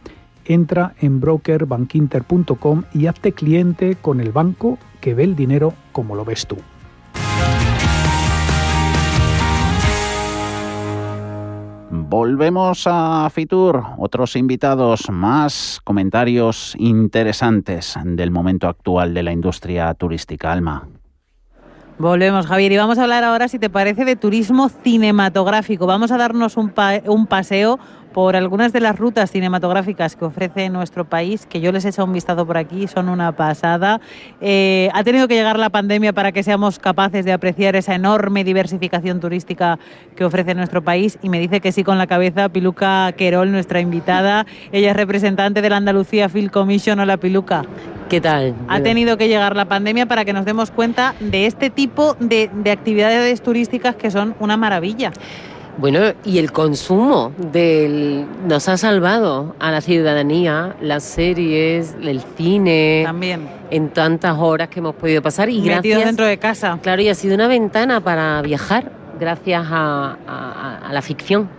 Entra en brokerbankinter.com y hazte cliente con el banco que ve el dinero como lo ves tú. Volvemos a Fitur, otros invitados, más comentarios interesantes del momento actual de la industria turística. Alma. Volvemos, Javier, y vamos a hablar ahora, si te parece, de turismo cinematográfico. Vamos a darnos un, un paseo por algunas de las rutas cinematográficas que ofrece nuestro país, que yo les he echado un vistazo por aquí, son una pasada. Eh, ha tenido que llegar la pandemia para que seamos capaces de apreciar esa enorme diversificación turística que ofrece nuestro país y me dice que sí con la cabeza Piluca Querol, nuestra invitada. Ella es representante de la Andalucía Film Commission. Hola Piluca. ¿Qué tal? Ha tenido que llegar la pandemia para que nos demos cuenta de este tipo de, de actividades turísticas que son una maravilla. Bueno, y el consumo del nos ha salvado a la ciudadanía, las series, el cine. También. En tantas horas que hemos podido pasar. Y Metido dentro de casa. Claro, y ha sido una ventana para viajar gracias a, a la ficción.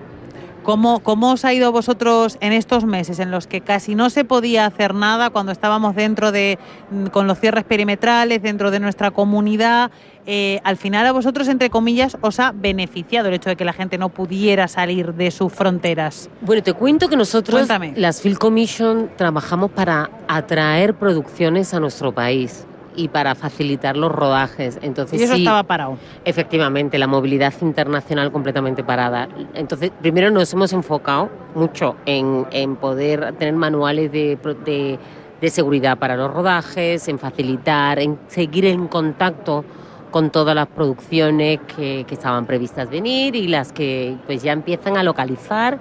¿Cómo, ¿Cómo, os ha ido vosotros en estos meses en los que casi no se podía hacer nada cuando estábamos dentro de, mm, con los cierres perimetrales, dentro de nuestra comunidad? Eh, al final a vosotros, entre comillas, os ha beneficiado el hecho de que la gente no pudiera salir de sus fronteras. Bueno, te cuento que nosotros, las Film Commission, trabajamos para atraer producciones a nuestro país y para facilitar los rodajes. Entonces, y eso estaba parado. Efectivamente, la movilidad internacional completamente parada. Entonces, primero nos hemos enfocado mucho en, en poder tener manuales de, de, de, seguridad para los rodajes, en facilitar, en seguir en contacto con todas las producciones que, que estaban previstas venir y las que pues ya empiezan a localizar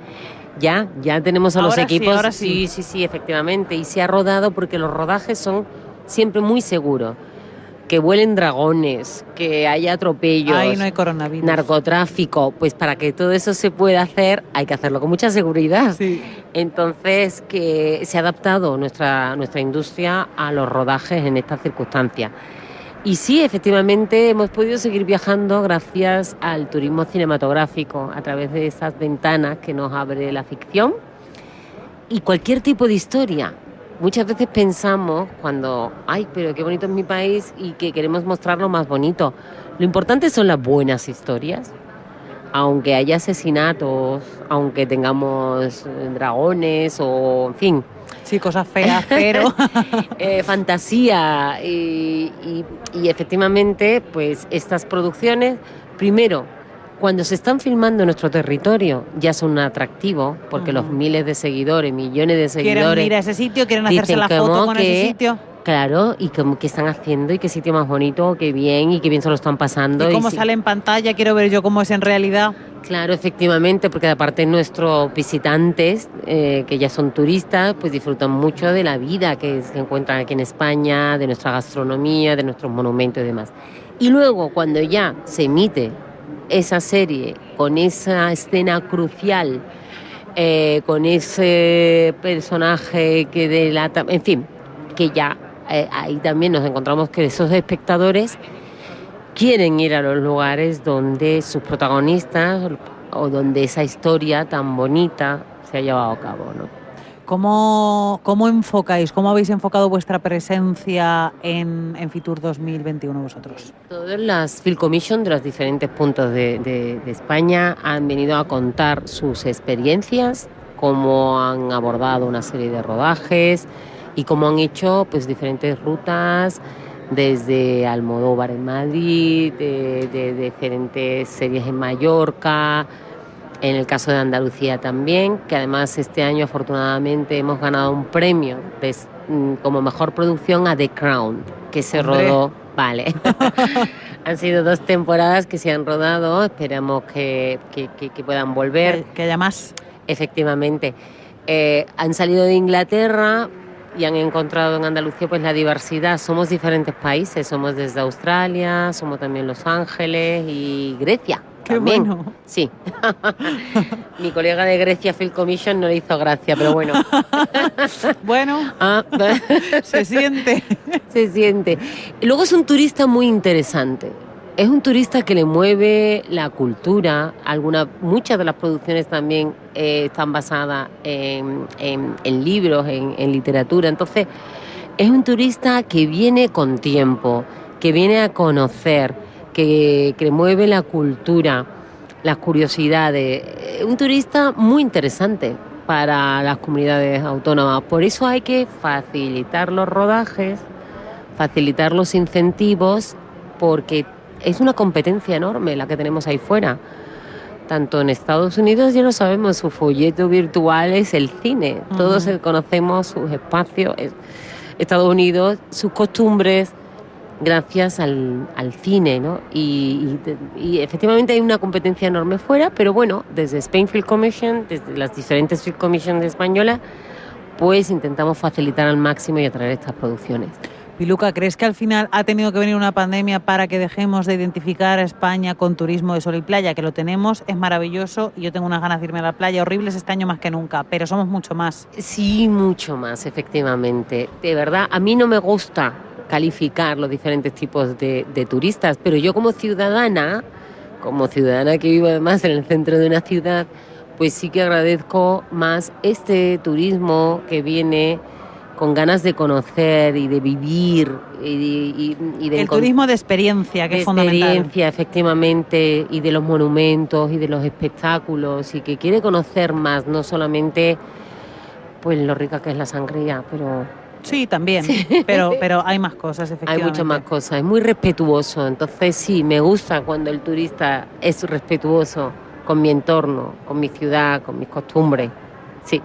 ya, ya tenemos a los equipos. ahora sí. sí, sí, sí, efectivamente. Y se ha rodado porque los rodajes son siempre muy seguro. que vuelen dragones, que haya atropellos, Ahí no hay coronavirus. narcotráfico, pues para que todo eso se pueda hacer hay que hacerlo con mucha seguridad. Entonces, que se ha adaptado nuestra, nuestra industria a los rodajes en estas circunstancias. Y sí, efectivamente, hemos podido seguir viajando gracias al turismo cinematográfico, a través de esas ventanas que nos abre la ficción y cualquier tipo de historia. Muchas veces pensamos cuando, ay, pero qué bonito es mi país y que queremos mostrar lo más bonito. Lo importante son las buenas historias. Aunque haya asesinatos, aunque tengamos eh, dragones o, en fin. Sí, cosas feas, pero... Eh, fantasía. Y, y- y efectivamente, pues estas producciones, primero, cuando se están filmando en nuestro territorio, ya son un atractivo, porque los miles de seguidores, millones de Quieren seguidores... ir a ese sitio, quieren hacerse la foto con ese sitio. Claro, y como que están haciendo y qué sitio más bonito, qué bien y qué bien se lo están pasando. Y cómo sale en pantalla, quiero ver yo cómo es en realidad. Claro, efectivamente, porque aparte nuestros visitantes, eh, que ya son turistas, pues disfrutan mucho de la vida que se encuentran aquí en España, de nuestra gastronomía, de nuestros monumentos y demás. Y luego, cuando ya se emite esa serie con esa escena crucial, eh, con ese personaje que delata, en fin, que ya eh, ahí también nos encontramos que esos espectadores quieren ir a los lugares donde sus protagonistas o donde esa historia tan bonita se ha llevado a cabo, ¿no? ¿Cómo, ¿Cómo enfocáis, cómo habéis enfocado vuestra presencia en, en Fitur 2021 vosotros? Todas las Film Commission de los diferentes puntos de, España han venido a contar sus experiencias, cómo han abordado una serie de rodajes y cómo han hecho pues diferentes rutas desde Almodóvar en Madrid, de- de diferentes series en Mallorca, en el caso de Andalucía también, que además este año afortunadamente hemos ganado un premio de- mm, como mejor producción a The Crown, que se Hombre. rodó, vale. han sido dos temporadas que se han rodado, esperamos que, que- que- que puedan volver. Que, haya más. Efectivamente. Eh, han salido de Inglaterra y han encontrado en Andalucía pues la diversidad. Somos diferentes países, somos desde Australia, somos también Los Ángeles y Grecia. Qué también. bueno. Sí. Mi colega de Grecia Film Commission no le hizo gracia, pero bueno. bueno, Ah, se siente. se siente. Luego es un turista muy interesante. Es un turista que le mueve la cultura. Alguna, muchas de las producciones también eh, están basadas en, en- en libros, en, en literatura. Entonces, es un turista que viene con tiempo, que viene a conocer, que, mueve la cultura, las curiosidades. Eh, Un turista muy interesante para las comunidades autónomas. Por eso hay que facilitar los rodajes, facilitar los incentivos, porque es una competencia enorme la que tenemos ahí fuera. Tanto en Estados Unidos, ya lo sabemos, su folleto virtual es el cine. Todos conocemos sus espacios. es- Estados Unidos, sus costumbres, gracias al, al cine, ¿no? Y, y- y efectivamente hay una competencia enorme fuera, pero bueno, desde Spain Film Commission, desde las diferentes Film Commission españolas, pues intentamos facilitar al máximo y atraer estas producciones. Piluca, ¿crees que al final ha tenido que venir una pandemia para que dejemos de identificar a España con turismo de sol y playa? Que lo tenemos, es maravilloso y yo tengo unas ganas de irme a la playa, horribles este año más que nunca, pero somos mucho más. Sí, mucho más, efectivamente. De verdad, a mí no me gusta calificar los diferentes tipos de, de turistas, pero yo como ciudadana, como ciudadana que vivo además en el centro de una ciudad, pues sí que agradezco más este turismo que viene con ganas de conocer y de vivir y, y- y de El turismo de experiencia, que de es fundamental. experiencia, efectivamente, y de los monumentos y de los espectáculos, y que quiere conocer más, no solamente pues lo rica que es la sangría, pero Sí, también, pero, pero hay más cosas, hay efectivamente. muchas más cosas. Es muy respetuoso, entonces sí, me gusta cuando el turista es respetuoso con mi entorno, con mi ciudad, con mis costumbres. Sí.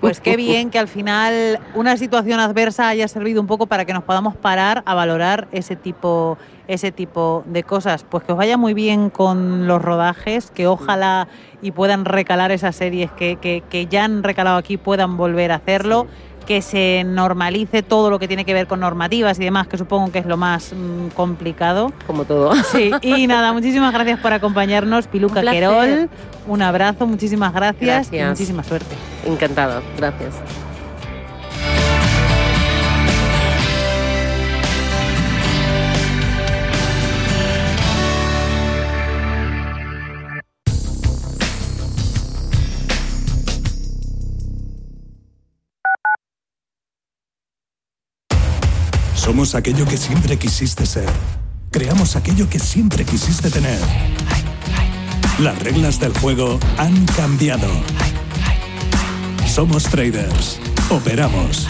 Pues qué bien que al final una situación adversa haya servido un poco para que nos podamos parar a valorar ese tipo, ese tipo de cosas. Pues que os vaya muy bien con los rodajes, que ojalá y puedan recalar esas series que, que- que ya han recalado aquí, puedan volver a hacerlo. Que se normalice todo lo que tiene que ver con normativas y demás, que supongo que es lo más mm, complicado. Como todo. Sí, y nada, muchísimas gracias por acompañarnos, Piluca Querol. Un abrazo, muchísimas gracias, y muchísima suerte. Encantado, gracias. Somos aquello que siempre quisiste ser. Creamos aquello que siempre quisiste tener. Las reglas del juego han cambiado. Somos traders. Operamos.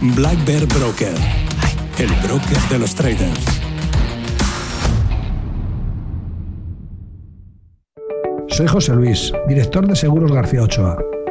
Black Bear Broker. El broker de los traders. Soy José Luis, director de Seguros García Ochoa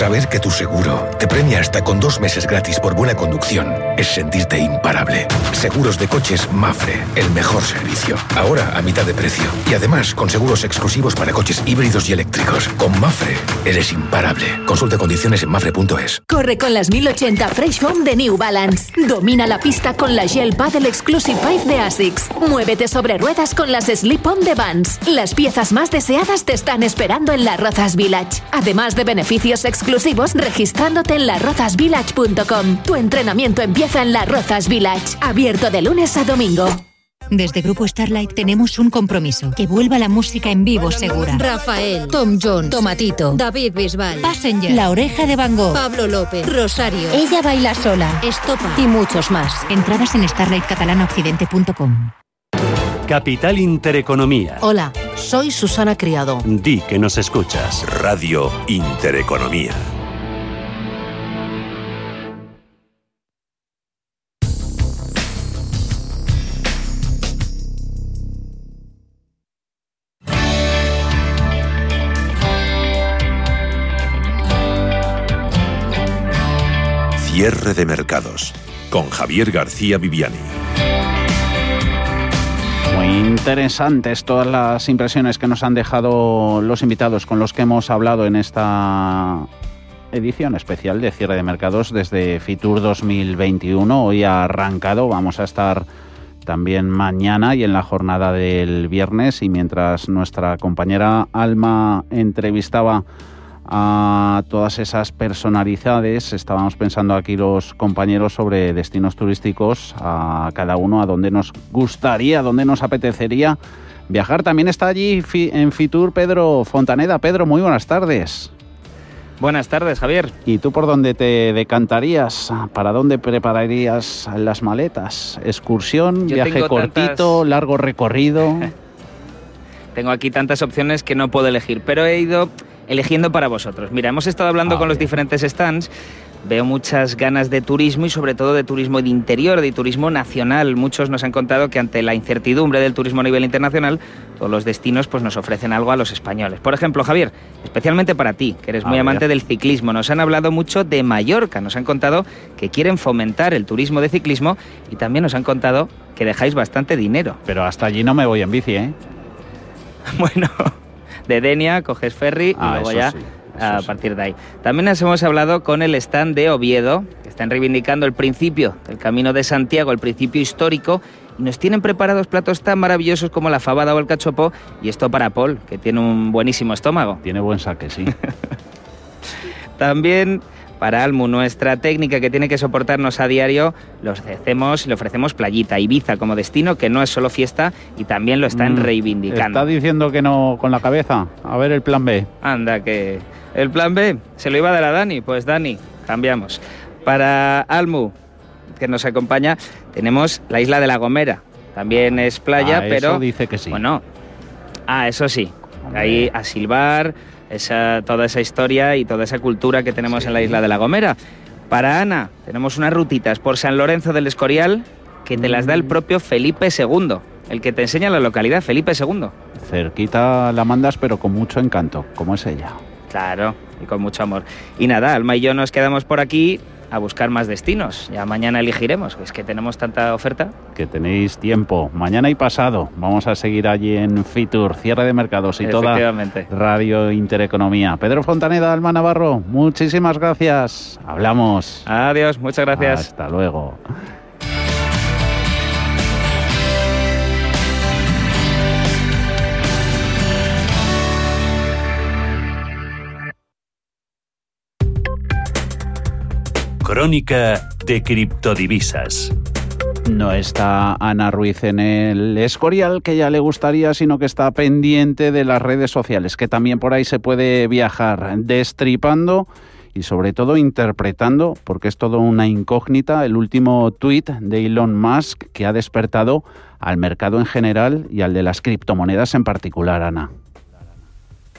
Saber que tu seguro te premia hasta con dos meses gratis por buena conducción es sentirte imparable. Seguros de coches Mafre, el mejor servicio. Ahora a mitad de precio. Y además con seguros exclusivos para coches híbridos y eléctricos. Con Mafre eres imparable. Consulta condiciones en mafre.es. Corre con las 1080 Fresh Foam de New Balance. Domina la pista con la Gel Paddle Exclusive 5 de ASICS. Muévete sobre ruedas con las Slip On de Vans. Las piezas más deseadas te están esperando en la Rozas Village. Además de beneficios exclusivos registrándote en larrozasvillage.com. Tu entrenamiento empieza en La Rozas Village, abierto de lunes a domingo. Desde Grupo Starlight tenemos un compromiso, que vuelva la música en vivo segura. Rafael, Tom Jones, Tomatito, David Bisbal, Passenger, La Oreja de Van Gogh, Pablo López, Rosario, Ella Baila Sola, Estopa y muchos más. Entradas en starlightcatalanaoccidente.com. Capital Intereconomía. Hola, soy Susana Criado. Di que nos escuchas. Radio Intereconomía. Cierre de mercados con Javier García Viviani. Interesantes todas las impresiones que nos han dejado los invitados con los que hemos hablado en esta edición especial de cierre de mercados desde Fitur 2021. Hoy ha arrancado, vamos a estar también mañana y en la jornada del viernes y mientras nuestra compañera Alma entrevistaba a todas esas personalidades. Estábamos pensando aquí los compañeros sobre destinos turísticos, a cada uno a donde nos gustaría, a donde nos apetecería viajar. También está allí en Fitur Pedro Fontaneda. Pedro, muy buenas tardes. Buenas tardes, Javier. ¿Y tú por dónde te decantarías? ¿Para dónde prepararías las maletas? ¿Excursión? ¿Viaje cortito? ¿Largo recorrido? tengo aquí tantas opciones que no puedo elegir, pero he ido eligiendo para vosotros. Mira, hemos estado hablando con los diferentes stands. Veo muchas ganas de turismo y sobre todo de turismo de interior, de turismo nacional. Muchos nos han contado que ante la incertidumbre del turismo a nivel internacional, todos los destinos pues nos ofrecen algo a los españoles. Por ejemplo, Javier, especialmente para ti, que eres muy amante del ciclismo, nos han hablado mucho de Mallorca, nos han contado que quieren fomentar el turismo de ciclismo y también nos han contado que dejáis bastante dinero. Pero hasta allí no me voy en bici, ¿eh? bueno, de Denia, coges ferry y Ah, luego ya sí, a partir de ahí. También nos hemos hablado con el stand de Oviedo, que están reivindicando el principio del Camino de Santiago, el principio histórico, y nos tienen preparados platos tan maravillosos como la fabada o el cachopo, y esto para Paul, que tiene un buenísimo estómago. Tiene buen saque, sí. También para Almu, nuestra técnica que tiene que soportarnos a diario, le ofrecemos, le ofrecemos playita, Ibiza como destino, que no es solo fiesta y también lo están Mm, reivindicando. ¿Está diciendo que no con la cabeza? A ver el plan B. Anda, que el plan B se lo iba a dar a Dani. Pues Dani, cambiamos. Para Almu, que nos acompaña, tenemos la isla de La Gomera. También es playa, Ah, pero... eso dice que sí. Bueno, ah, eso sí. Ahí a silbar, esa, toda esa historia y toda esa cultura que tenemos en la isla de La Gomera. Para Ana, tenemos unas rutitas por San Lorenzo del Escorial que te las da el propio Felipe II, el que te enseña la localidad, Felipe II. Cerquita la mandas, pero con mucho encanto, como es ella. Claro, y con mucho amor. Y nada, Alma y yo nos quedamos por aquí a buscar más destinos. Ya mañana elegiremos, es que tenemos tanta oferta. Que tenéis tiempo, mañana y pasado. Vamos a seguir allí en Fitur, cierre de mercados y toda Radio Intereconomía. Pedro Fontaneda, Alma Navarro, muchísimas gracias. Hablamos. Adiós, muchas gracias. Hasta luego. Crónica de criptodivisas. No está Ana Ruiz en el Escorial, que ya le gustaría, sino que está pendiente de las redes sociales, que también por ahí se puede viajar destripando y sobre todo interpretando, porque es todo una incógnita, el último tuit de Elon Musk que ha despertado al mercado en general y al de las criptomonedas en particular, Ana.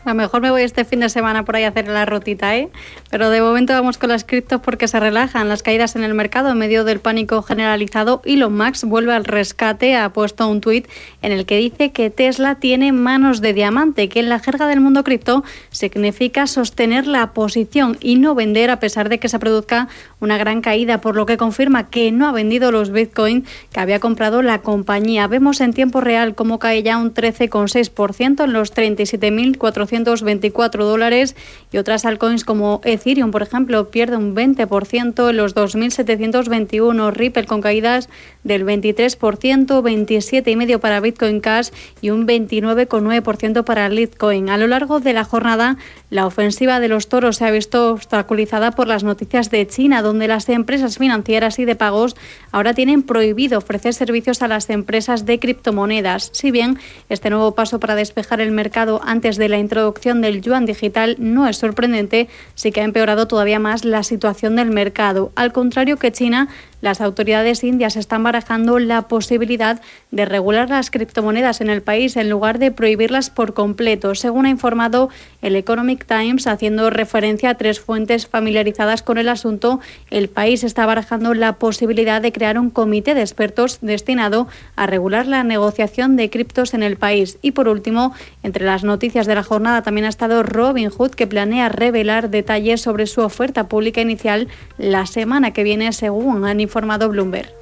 A lo mejor me voy este fin de semana por ahí a hacer la rutita, ¿eh? Pero de momento vamos con las criptos porque se relajan las caídas en el mercado en medio del pánico generalizado. y Elon Max vuelve al rescate, ha puesto un tuit en el que dice que Tesla tiene manos de diamante, que en la jerga del mundo cripto significa sostener la posición y no vender a pesar de que se produzca una gran caída, por lo que confirma que no ha vendido los Bitcoin que había comprado la compañía. Vemos en tiempo real cómo cae ya un 13,6% en los 37.400 224 dólares y otras altcoins como Ethereum, por ejemplo, pierde un 20% en los 2.721, Ripple con caídas del 23%, 27,5% para Bitcoin Cash y un 29,9% para Litecoin. A lo largo de la jornada, la ofensiva de los toros se ha visto obstaculizada por las noticias de China, donde las empresas financieras y de pagos ahora tienen prohibido ofrecer servicios a las empresas de criptomonedas. Si bien este nuevo paso para despejar el mercado antes de la introducción del yuan digital no es sorprendente, sí que ha empeorado todavía más la situación del mercado. Al contrario que China, las autoridades indias están barajando la posibilidad de regular las criptomonedas en el país en lugar de prohibirlas por completo, según ha informado el Economic Times, haciendo referencia a tres fuentes familiarizadas con el asunto. El país está barajando la posibilidad de crear un comité de expertos destinado a regular la negociación de criptos en el país. Y por último, entre las noticias de la jornada también ha estado Robinhood, que planea revelar detalles sobre su oferta pública inicial la semana que viene, según han informado Bloomberg.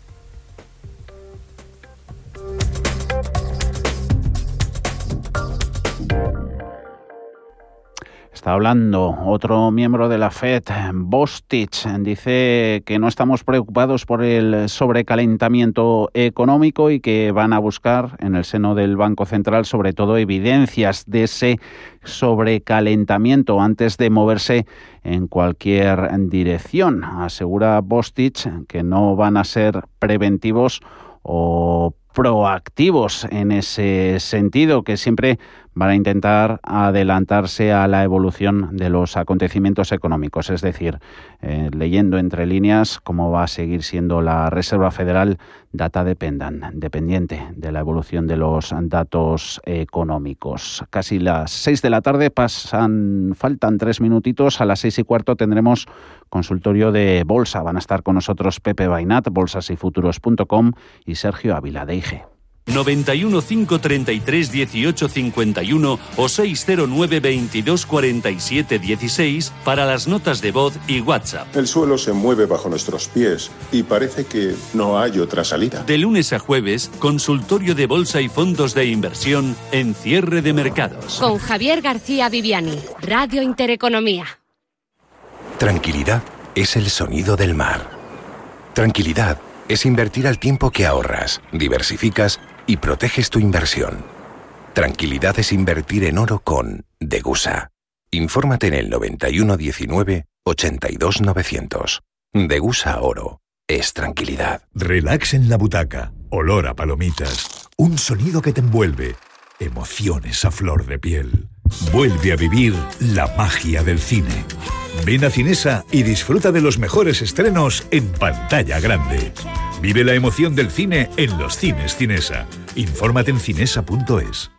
Está hablando otro miembro de la FED, Bostich, dice que no estamos preocupados por el sobrecalentamiento económico y que van a buscar en el seno del Banco Central sobre todo evidencias de ese sobrecalentamiento antes de moverse en cualquier dirección. Asegura Bostich que no van a ser preventivos o proactivos en ese sentido, que siempre van a intentar adelantarse a la evolución de los acontecimientos económicos, es decir, eh, leyendo entre líneas cómo va a seguir siendo la Reserva Federal data dependan, dependiente de la evolución de los datos económicos. Casi las seis de la tarde pasan, faltan tres minutitos, a las seis y cuarto tendremos consultorio de bolsa. Van a estar con nosotros Pepe Bainat, bolsasyfuturos.com y Sergio Ávila de IG. 91 533 18 51 o 609 22 47 16 para las notas de voz y WhatsApp. El suelo se mueve bajo nuestros pies y parece que no hay otra salida. De lunes a jueves, consultorio de bolsa y fondos de inversión en cierre de mercados. Con Javier García Viviani, Radio Intereconomía. Tranquilidad es el sonido del mar. Tranquilidad es invertir al tiempo que ahorras, diversificas y proteges tu inversión. Tranquilidad es invertir en oro con Degusa. Infórmate en el 9119 82900. Degusa Oro. Es tranquilidad. Relax en la butaca. Olor a palomitas. Un sonido que te envuelve. Emociones a flor de piel. Vuelve a vivir la magia del cine. Ven a Cinesa y disfruta de los mejores estrenos en pantalla grande. Vive la emoción del cine en los cines Cinesa. Infórmate en cinesa.es.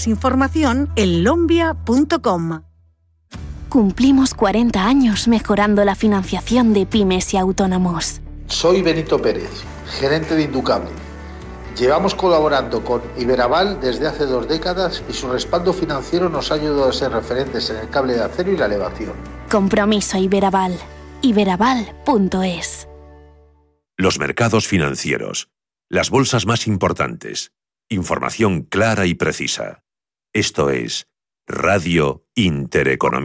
Más información en lombia.com. Cumplimos 40 años mejorando la financiación de pymes y autónomos. Soy Benito Pérez, gerente de Inducable. Llevamos colaborando con Iberaval desde hace dos décadas y su respaldo financiero nos ha ayudado a ser referentes en el cable de acero y la elevación. Compromiso Iberaval. Iberaval.es. Los mercados financieros. Las bolsas más importantes. Información clara y precisa. Esto es Radio Intereconomía.